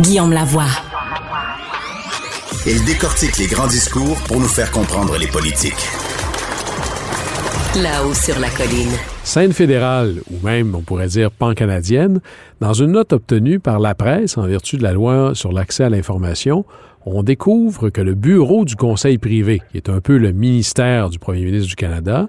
Guillaume Lavoie. Il décortique les grands discours pour nous faire comprendre les politiques. Là-haut sur la colline. Scène fédérale, ou même on pourrait dire pan-canadienne, dans une note obtenue par la presse en vertu de la loi sur l'accès à l'information, on découvre que le bureau du Conseil privé, qui est un peu le ministère du Premier ministre du Canada,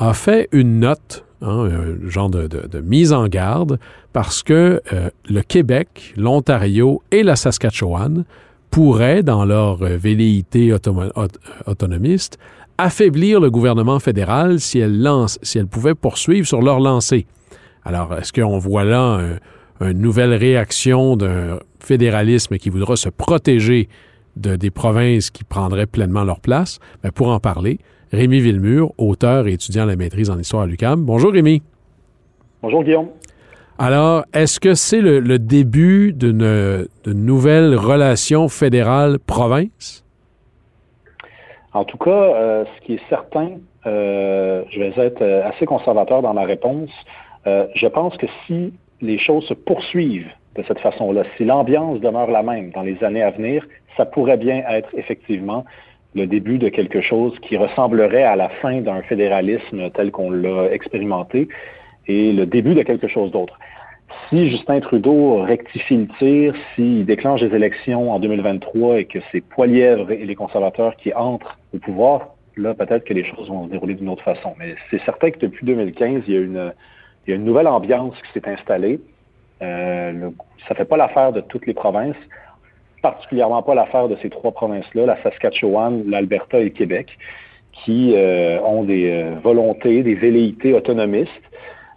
a fait une note, hein, un genre de, mise en garde, parce que euh, le Québec, l'Ontario et la Saskatchewan pourraient, dans leur velléité autonomiste, affaiblir le gouvernement fédéral si elles, lance, si elles pouvaient poursuivre sur leur lancée. Alors, est-ce qu'on voit là une nouvelle réaction d'un fédéralisme qui voudra se protéger de, des provinces qui prendraient pleinement leur place? Mais pour en parler, Rémi Villemur, auteur et étudiant à la maîtrise en histoire à l'UQAM. Bonjour Rémi. Bonjour Guillaume. Alors, est-ce que c'est le, début d'une nouvelle relation fédérale-province? En tout cas, euh, ce qui est certain, euh, je vais être euh, assez conservateur dans ma réponse. je pense que si les choses se poursuivent de cette façon-là, si l'ambiance demeure la même dans les années à venir, ça pourrait bien être effectivement le début de quelque chose qui ressemblerait à la fin d'un fédéralisme tel qu'on l'a expérimenté et le début de quelque chose d'autre. Si Justin Trudeau rectifie le tir, s'il déclenche les élections en 2023 et que c'est Poilièvre et les conservateurs qui entrent au pouvoir, là, peut-être que les choses vont se dérouler d'une autre façon. Mais c'est certain que depuis 2015, il y a une, il y a une nouvelle ambiance qui s'est installée. Euh, ça fait pas l'affaire de toutes les provinces, particulièrement pas l'affaire de ces trois provinces-là, la Saskatchewan, l'Alberta et le Québec, qui euh, ont des euh, volontés, des velléités autonomistes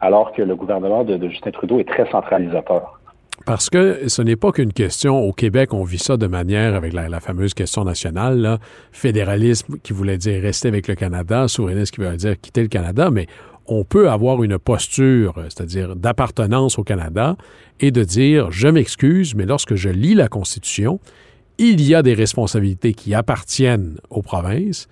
alors que le gouvernement de, Justin Trudeau est très centralisateur. Parce que ce n'est pas qu'une question. Au Québec, on vit ça de manière avec la, fameuse question nationale, fédéralisme qui voulait dire rester avec le Canada, souverainisme qui veut dire quitter le Canada, mais on peut avoir une posture, c'est-à-dire d'appartenance au Canada, et de dire je m'excuse, mais lorsque je lis la Constitution, il y a des responsabilités qui appartiennent aux provinces,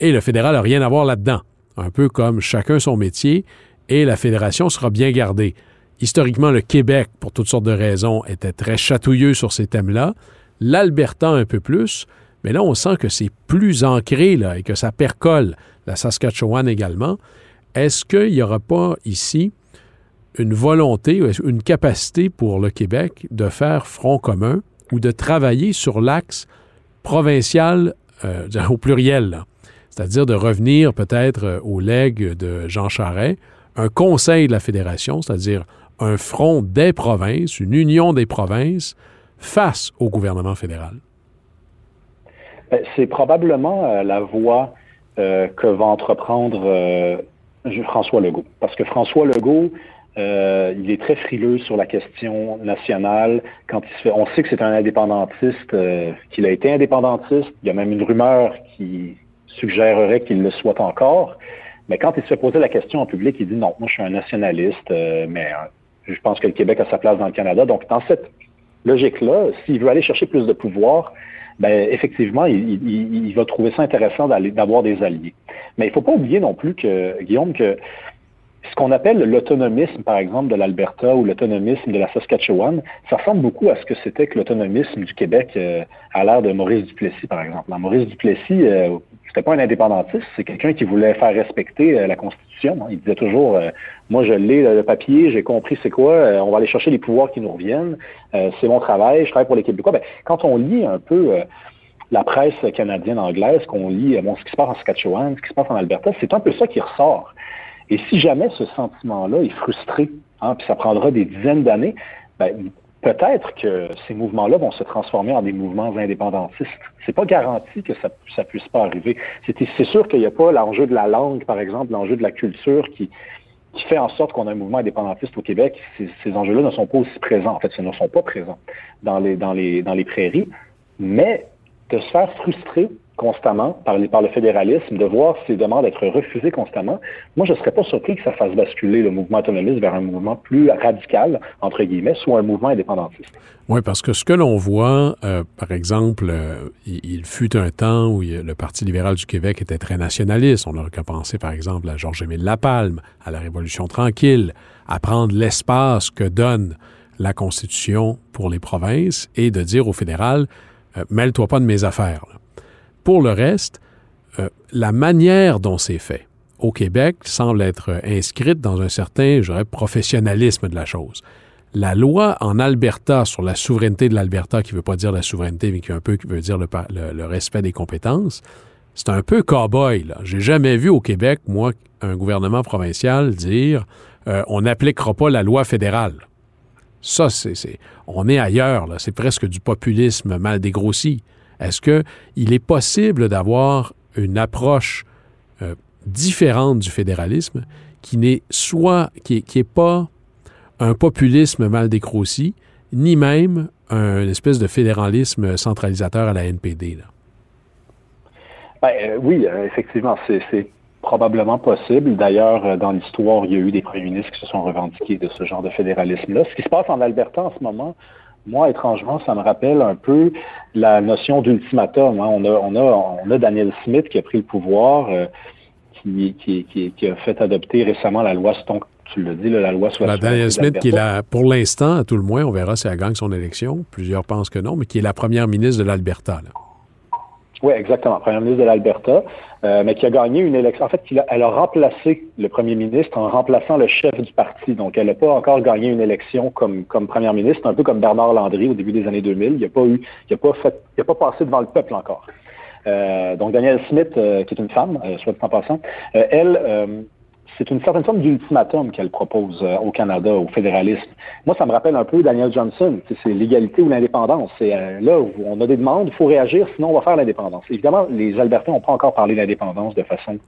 et le fédéral n'a rien à voir là-dedans. Un peu comme chacun son métier, et la fédération sera bien gardée. Historiquement, le Québec, pour toutes sortes de raisons, était très chatouilleux sur ces thèmes-là. L'Alberta un peu plus, mais là, on sent que c'est plus ancré là, et que ça percole. La Saskatchewan également. Est-ce qu'il n'y aura pas ici une volonté, une capacité pour le Québec de faire front commun ou de travailler sur l'axe provincial euh, au pluriel, c'est-à-dire de revenir peut-être euh, au legs de Jean Charest un conseil de la fédération, c'est-à-dire un front des provinces, une union des provinces face au gouvernement fédéral? Ben, c'est probablement euh, la voie que va entreprendre François Legault. Parce que François Legault, il est très frileux sur la question nationale. Quand il se fait, on sait que c'est un indépendantiste, qu'il a été indépendantiste. Il y a même une rumeur qui suggérerait qu'il le soit encore. Mais quand il se fait poser la question en public, il dit non, moi je suis un nationaliste, euh, mais euh, je pense que le Québec a sa place dans le Canada. Donc, dans cette logique-là, s'il veut aller chercher plus de pouvoir, ben, effectivement, il, va trouver ça intéressant d'avoir des alliés. Mais il ne faut pas oublier non plus que, Guillaume, que ce qu'on appelle l'autonomisme, par exemple, de l'Alberta ou l'autonomisme de la Saskatchewan, ça ressemble beaucoup à ce que c'était que l'autonomisme du Québec euh, à l'ère de Maurice Duplessis, par exemple. Maurice Duplessis, c'était pas un indépendantiste, c'est quelqu'un qui voulait faire respecter euh, la Constitution. Hein. Il disait toujours, euh, moi je lis le papier, j'ai compris c'est quoi, euh, on va aller chercher les pouvoirs qui nous reviennent, c'est mon travail, je travaille pour les Québécois. Ben, quand on lit un peu la presse canadienne anglaise, qu'on lit bon, ce qui se passe en Saskatchewan, ce qui se passe en Alberta, c'est un peu ça qui ressort. Et si jamais ce sentiment-là est frustré, hein, puis ça prendra des dizaines d'années, ben, peut-être que ces mouvements-là vont se transformer en des mouvements indépendantistes. C'est pas garanti que ça, ça puisse pas arriver. C'est sûr qu'il n'y a pas l'enjeu de la langue, par exemple, l'enjeu de la culture qui, fait en sorte qu'on a un mouvement indépendantiste au Québec. Ces, enjeux-là ne sont pas aussi présents. En fait, ils ne sont pas présents dans les prairies. Mais de se faire frustrer constamment par, le fédéralisme, de voir ces demandes être refusées constamment, moi, je ne serais pas surpris que ça fasse basculer le mouvement autonomiste vers un mouvement plus radical, entre guillemets, soit un mouvement indépendantiste. Oui, parce que ce que l'on voit, euh, par exemple, euh, il, fut un temps où le Parti libéral du Québec était très nationaliste. On aurait qu'à penser, par exemple, à Georges-Émile Lapalme, à la Révolution tranquille, à prendre l'espace que donne la Constitution pour les provinces et de dire au fédéral, euh, mêle-toi pas de mes affaires. Pour le reste, euh, la manière dont c'est fait au Québec semble être inscrite dans un certain, je dirais, professionnalisme de la chose. La loi en Alberta sur la souveraineté de l'Alberta, qui ne veut pas dire la souveraineté, mais qui un peu veut dire le, le, respect des compétences, c'est un peu cow-boy. J'ai jamais vu au Québec, moi, un gouvernement provincial dire euh, on n'appliquera pas la loi fédérale. Ça, c'est, on est ailleurs. Là. C'est presque du populisme mal dégrossi. Est-ce qu'il est possible d'avoir une approche euh, différente du fédéralisme qui n'est soit qui est, pas un populisme mal dégrossi, ni même un espèce de fédéralisme centralisateur à la NPD. Ben, euh, oui, euh, effectivement, c'est probablement possible. D'ailleurs, dans l'histoire, il y a eu des premiers ministres qui se sont revendiqués de ce genre de fédéralisme-là. Ce qui se passe en Alberta en ce moment, moi, étrangement, ça me rappelle un peu la notion d'ultimatum. Hein. On, a, on, a, on a Daniel Smith qui a pris le pouvoir, qui, qui, qui, a fait adopter récemment la loi Stonk tu l'as dit, la loi soit. La Daniel Smith, qui est là, pour l'instant, à tout le moins, on verra si elle gagne son élection. Plusieurs pensent que non, mais qui est la première ministre de l'Alberta. Oui, exactement. Première ministre de l'Alberta, euh, mais qui a gagné une élection. En fait, elle a remplacé le premier ministre en remplaçant le chef du parti. Donc, elle n'a pas encore gagné une élection comme, comme première ministre, un peu comme Bernard Landry au début des années 2000. Il n'a pas eu, il a pas fait, il a pas passé devant le peuple encore. Euh, donc, Danielle Smith, euh, qui est une femme, soit dit en passant, elle c'est une certaine forme d'ultimatum qu'elle propose euh, au Canada, au fédéralisme. Moi, ça me rappelle un peu Daniel Johnson. C'est l'égalité ou l'indépendance. C'est euh, là où on a des demandes, il faut réagir, sinon on va faire l'indépendance. Évidemment, les Albertains n'ont pas encore parlé d'indépendance de façon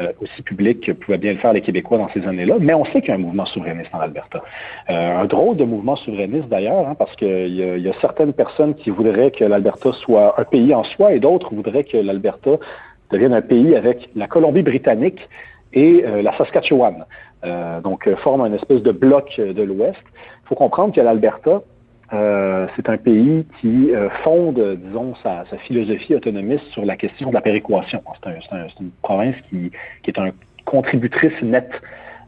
euh, aussi publique que pouvaient bien le faire les Québécois dans ces années-là, mais on sait qu'il y a un mouvement souverainiste en Alberta. un drôle de mouvement souverainiste d'ailleurs, hein, parce qu'il y, a certaines personnes qui voudraient que l'Alberta soit un pays en soi et d'autres voudraient que l'Alberta devienne un pays avec la Colombie-Britannique et euh, la Saskatchewan. Euh, donc, euh, forme un espèce de bloc de l'Ouest. Il faut comprendre que l'Alberta, c'est un pays qui fonde, disons, sa, philosophie autonomiste sur la question de la péréquation. C'est une province qui, qui est une contributrice nette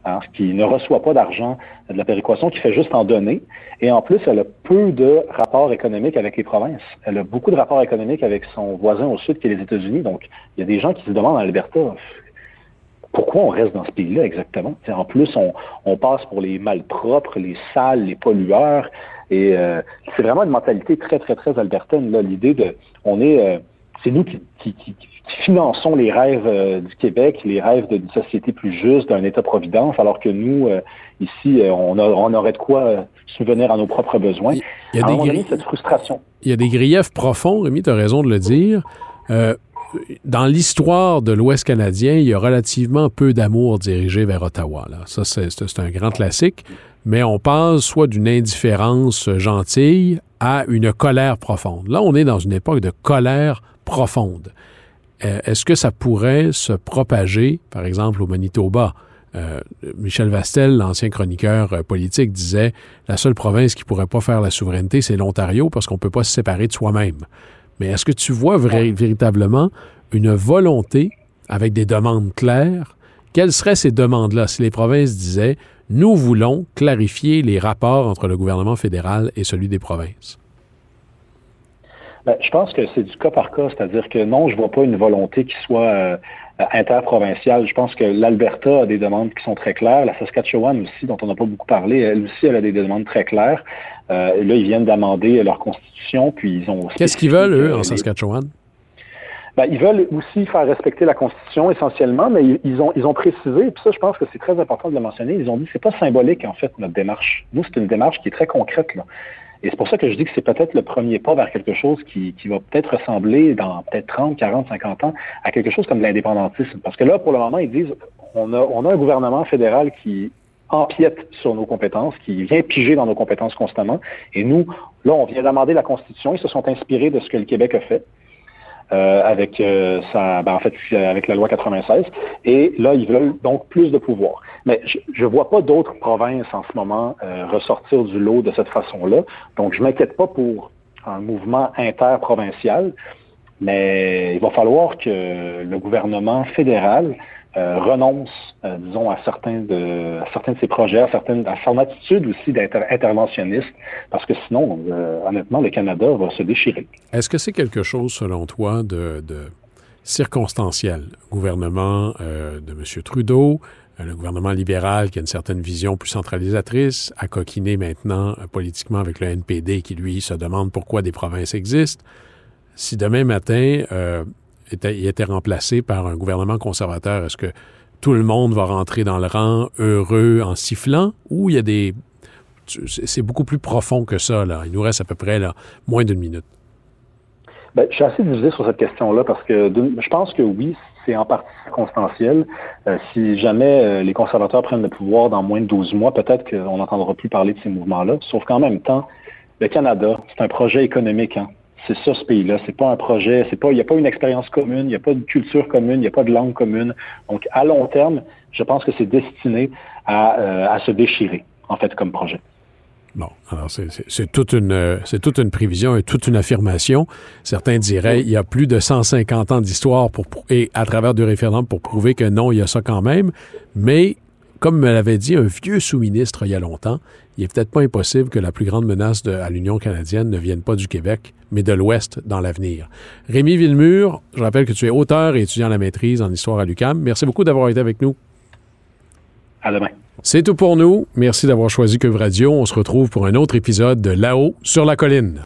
hein, qui ne reçoit pas d'argent de la péréquation, qui fait juste en donner. Et en plus, elle a peu de rapports économiques avec les provinces. Elle a beaucoup de rapports économiques avec son voisin au sud, qui est les États-Unis. Donc, il y a des gens qui se demandent en Alberta, pourquoi on reste dans ce pays-là exactement? en plus, on, passe pour les malpropres, les sales, les pollueurs. Et euh, c'est vraiment une mentalité très, très, très albertaine. L'idée de, on est, euh, c'est nous qui, finançons les rêves euh, du Québec, les rêves d'une société plus juste, d'un État-providence, alors que nous, ici, on, on, aurait de quoi subvenir à nos propres besoins. Il y a, des cette frustration. Il y a des griefs profonds, Rémi, tu as raison de le dire dans l'histoire de l'Ouest canadien, il y a relativement peu d'amour dirigé vers Ottawa. Là. Ça, c'est un grand classique. Mais on passe soit d'une indifférence gentille à une colère profonde. Là, on est dans une époque de colère profonde. Euh, est-ce que ça pourrait se propager, par exemple, au Manitoba? Euh, Michel Vastel, l'ancien chroniqueur euh, politique, disait la seule province qui pourrait pas faire la souveraineté, c'est l'Ontario parce qu'on peut pas se séparer de soi-même. Mais est-ce que tu vois véritablement une volonté avec des demandes claires? Quelles seraient ces demandes-là si les provinces disaient nous voulons clarifier les rapports entre le gouvernement fédéral et celui des provinces? Ben, je pense que c'est du cas par cas, c'est-à-dire que non, je ne vois pas une volonté qui soit euh, interprovinciale. Je pense que l'Alberta a des demandes qui sont très claires. La Saskatchewan aussi, dont on n'a pas beaucoup parlé, elle aussi, elle a des demandes très claires. Euh, là, ils viennent d'amender leur constitution, puis ils ont... Qu'est-ce qu'ils veulent, eux, en Saskatchewan? Ben, ils veulent aussi faire respecter la Constitution essentiellement, mais ils ont, ils ont précisé, puis ça, je pense que c'est très important de le mentionner, ils ont dit que c'est pas symbolique, en fait, notre démarche. Nous, c'est une démarche qui est très concrète. Là. Et c'est pour ça que je dis que c'est peut-être le premier pas vers quelque chose qui, qui va peut-être ressembler dans peut-être 30, 40, 50 ans à quelque chose comme l'indépendantisme. Parce que là, pour le moment, ils disent on a, on a un gouvernement fédéral qui empiète sur nos compétences, qui vient piger dans nos compétences constamment. Et nous, là, on vient d'amender la Constitution. Ils se sont inspirés de ce que le Québec a fait. Euh, avec euh, sa, ben, en fait, avec la loi 96. Et là, ils veulent donc plus de pouvoir. Mais je ne vois pas d'autres provinces en ce moment euh, ressortir du lot de cette façon-là. Donc, je m'inquiète pas pour un mouvement interprovincial, mais il va falloir que le gouvernement fédéral euh, renonce, euh, disons, à certains de certains de ses projets, à certaines son attitude aussi d'être interventionniste, parce que sinon, euh, honnêtement, le Canada va se déchirer. Est-ce que c'est quelque chose, selon toi, de, circonstanciel? Gouvernement de M. Trudeau, le gouvernement libéral qui a une certaine vision plus centralisatrice, à coquiner maintenant politiquement avec le NPD qui, lui, se demande pourquoi des provinces existent. Si demain matin, il était remplacé par un gouvernement conservateur, est-ce que tout le monde va rentrer dans le rang heureux en sifflant ou il y a des... C'est beaucoup plus profond que ça, là? Il nous reste à peu près moins d'une minute. Bien, je suis assez divisé sur cette question-là parce que je pense que oui, c'est en partie circonstanciel. Euh, si jamais euh, les conservateurs prennent le pouvoir dans moins de 12 mois, peut-être qu'on n'entendra plus parler de ces mouvements-là. Sauf qu'en même temps, le Canada, c'est un projet économique. Hein c'est ça ce pays-là. C'est pas un projet, c'est pas, il n'y a pas une expérience commune, il n'y a pas de culture commune, il n'y a pas de langue commune. Donc, à long terme, je pense que c'est destiné à, euh, se déchirer, en fait, comme projet. Bon, alors c'est toute une c'est toute une prévision et toute une affirmation. Certains diraient il y a plus de 150 ans d'histoire pour et à travers du référendum pour prouver que non, il y a ça quand même. Mais comme me l'avait dit un vieux sous-ministre il y a longtemps, il est peut-être pas impossible que la plus grande menace de, à l'Union canadienne ne vienne pas du Québec, mais de l'Ouest dans l'avenir. Rémi Villemur, je rappelle que tu es auteur et étudiant à la maîtrise en histoire à l'UCAM. Merci beaucoup d'avoir été avec nous. À demain. C'est tout pour nous. Merci d'avoir choisi Cube Radio. On se retrouve pour un autre épisode de Là-haut sur la colline.